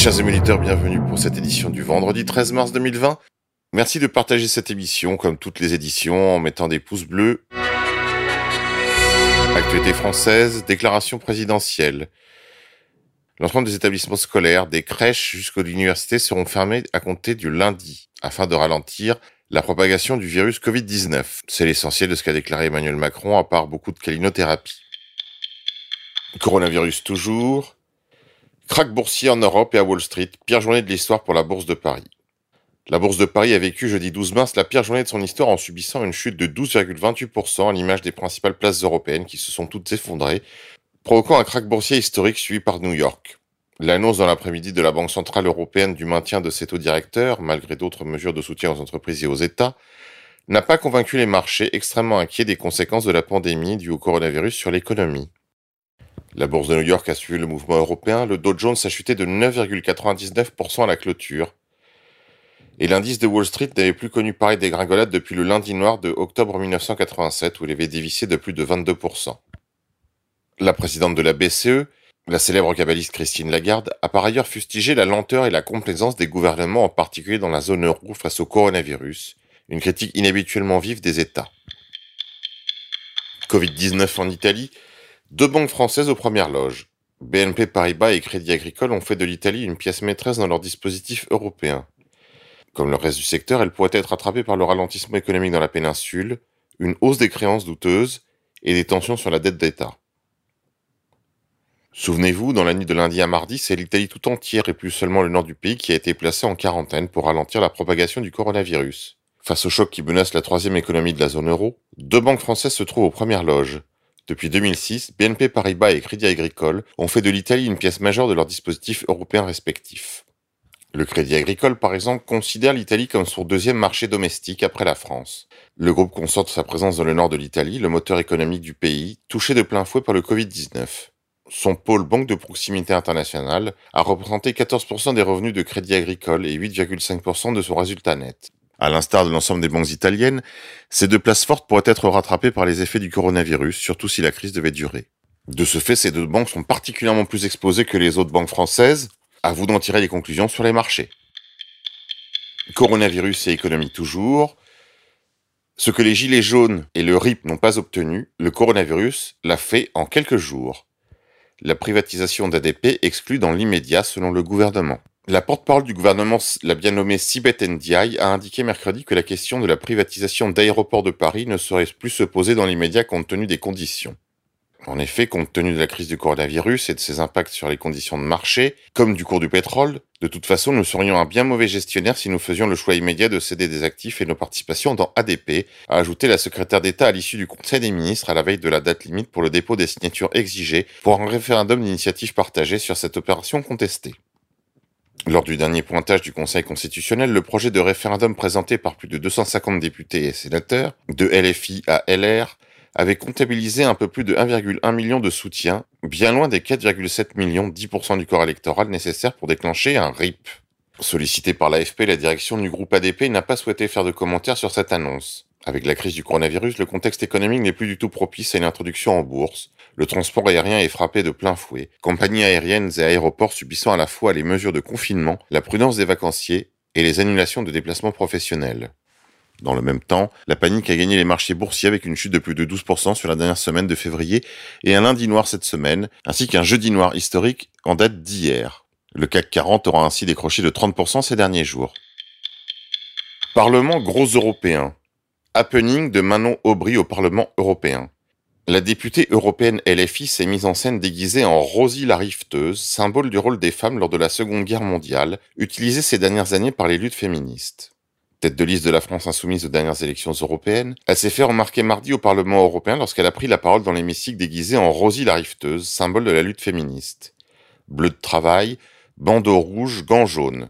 Chers émuliteurs, bienvenue pour cette édition du vendredi 13 mars 2020. Merci de partager cette émission comme toutes les éditions en mettant des pouces bleus. Actualité française, déclaration présidentielle. L'ensemble des établissements scolaires, des crèches jusqu'aux universités seront fermés à compter du lundi afin de ralentir la propagation du virus Covid-19. C'est l'essentiel de ce qu'a déclaré Emmanuel Macron à part beaucoup de calinothérapie. Coronavirus toujours. Crac boursier en Europe et à Wall Street, pire journée de l'histoire pour la Bourse de Paris. La Bourse de Paris a vécu jeudi 12 mars la pire journée de son histoire en subissant une chute de 12,28% à l'image des principales places européennes qui se sont toutes effondrées, provoquant un crack boursier historique suivi par New York. L'annonce dans l'après-midi de la Banque Centrale Européenne du maintien de ses taux directeurs, malgré d'autres mesures de soutien aux entreprises et aux États, n'a pas convaincu les marchés extrêmement inquiets des conséquences de la pandémie due au coronavirus sur l'économie. La bourse de New York a suivi le mouvement européen, le Dow Jones a chuté de 9,99% à la clôture. Et l'indice de Wall Street n'avait plus connu pareil dégringolade depuis le lundi noir de octobre 1987 où il avait dévissé de plus de 22%. La présidente de la BCE, la célèbre cabaliste Christine Lagarde, a par ailleurs fustigé la lenteur et la complaisance des gouvernements en particulier dans la zone euro face au coronavirus, une critique inhabituellement vive des États. Covid-19 en Italie, deux banques françaises aux premières loges. BNP Paribas et Crédit Agricole ont fait de l'Italie une pièce maîtresse dans leur dispositif européen. Comme le reste du secteur, elle pourrait être attrapée par le ralentissement économique dans la péninsule, une hausse des créances douteuses et des tensions sur la dette d'État. Souvenez-vous, dans la nuit de lundi à mardi, c'est l'Italie tout entière et plus seulement le nord du pays qui a été placé en quarantaine pour ralentir la propagation du coronavirus. Face au choc qui menace la troisième économie de la zone euro, deux banques françaises se trouvent aux premières loges. Depuis 2006, BNP Paribas et Crédit Agricole ont fait de l'Italie une pièce majeure de leurs dispositifs européens respectifs. Le Crédit Agricole, par exemple, considère l'Italie comme son deuxième marché domestique après la France. Le groupe concentre sa présence dans le nord de l'Italie, le moteur économique du pays, touché de plein fouet par le Covid-19. Son pôle banque de proximité internationale a représenté 14% des revenus de Crédit Agricole et 8,5% de son résultat net. À l'instar de l'ensemble des banques italiennes, ces deux places fortes pourraient être rattrapées par les effets du coronavirus, surtout si la crise devait durer. De ce fait, ces deux banques sont particulièrement plus exposées que les autres banques françaises. À vous d'en tirer les conclusions sur les marchés. Coronavirus et économie toujours. Ce que les gilets jaunes et le RIP n'ont pas obtenu, le coronavirus l'a fait en quelques jours. La privatisation d'ADP exclut dans l'immédiat selon le gouvernement. La porte-parole du gouvernement, la bien nommée Sibeth Ndiaye, a indiqué mercredi que la question de la privatisation d'aéroports de Paris ne saurait plus se poser dans l'immédiat compte tenu des conditions. En effet, compte tenu de la crise du coronavirus et de ses impacts sur les conditions de marché, comme du cours du pétrole, de toute façon, nous serions un bien mauvais gestionnaire si nous faisions le choix immédiat de céder des actifs et nos participations dans ADP, a ajouté la secrétaire d'État à l'issue du Conseil des ministres à la veille de la date limite pour le dépôt des signatures exigées pour un référendum d'initiative partagée sur cette opération contestée. Lors du dernier pointage du Conseil constitutionnel, le projet de référendum présenté par plus de 250 députés et sénateurs, de LFI à LR, avait comptabilisé un peu plus de 1,1 million de soutiens, bien loin des 4,7 millions, 10% du corps électoral nécessaire pour déclencher un RIP. Sollicité par l'AFP, la direction du groupe ADP n'a pas souhaité faire de commentaires sur cette annonce. Avec la crise du coronavirus, le contexte économique n'est plus du tout propice à une introduction en bourse. Le transport aérien est frappé de plein fouet. Compagnies aériennes et aéroports subissant à la fois les mesures de confinement, la prudence des vacanciers et les annulations de déplacements professionnels. Dans le même temps, la panique a gagné les marchés boursiers avec une chute de plus de 12% sur la dernière semaine de février et un lundi noir cette semaine, ainsi qu'un jeudi noir historique en date d'hier. Le CAC 40 aura ainsi décroché de 30% ces derniers jours. Parlement gros européen. Happening de Manon Aubry au Parlement européen. La députée européenne LFI s'est mise en scène déguisée en Rosie la rifteuse, symbole du rôle des femmes lors de la Seconde Guerre mondiale, utilisée ces dernières années par les luttes féministes. Tête de liste de la France insoumise aux dernières élections européennes, elle s'est fait remarquer mardi au Parlement européen lorsqu'elle a pris la parole dans l'hémicycle déguisée en Rosie la rifteuse, symbole de la lutte féministe. Bleu de travail, bandeau rouge, gants jaunes.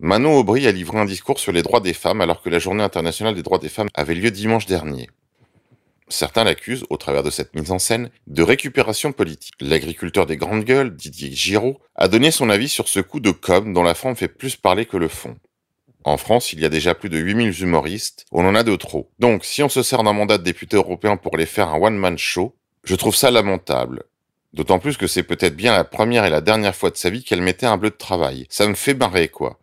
Manon Aubry a livré un discours sur les droits des femmes alors que la journée internationale des droits des femmes avait lieu dimanche dernier. Certains l'accusent, au travers de cette mise en scène, de récupération politique. L'agriculteur des grandes gueules, Didier Giraud, a donné son avis sur ce coup de com dont la forme fait plus parler que le fond. En France, il y a déjà plus de 8000 humoristes, on en a de trop. Donc, si on se sert d'un mandat de député européen pour les faire un one-man show, je trouve ça lamentable. D'autant plus que c'est peut-être bien la première et la dernière fois de sa vie qu'elle mettait un bleu de travail. Ça me fait marrer, quoi.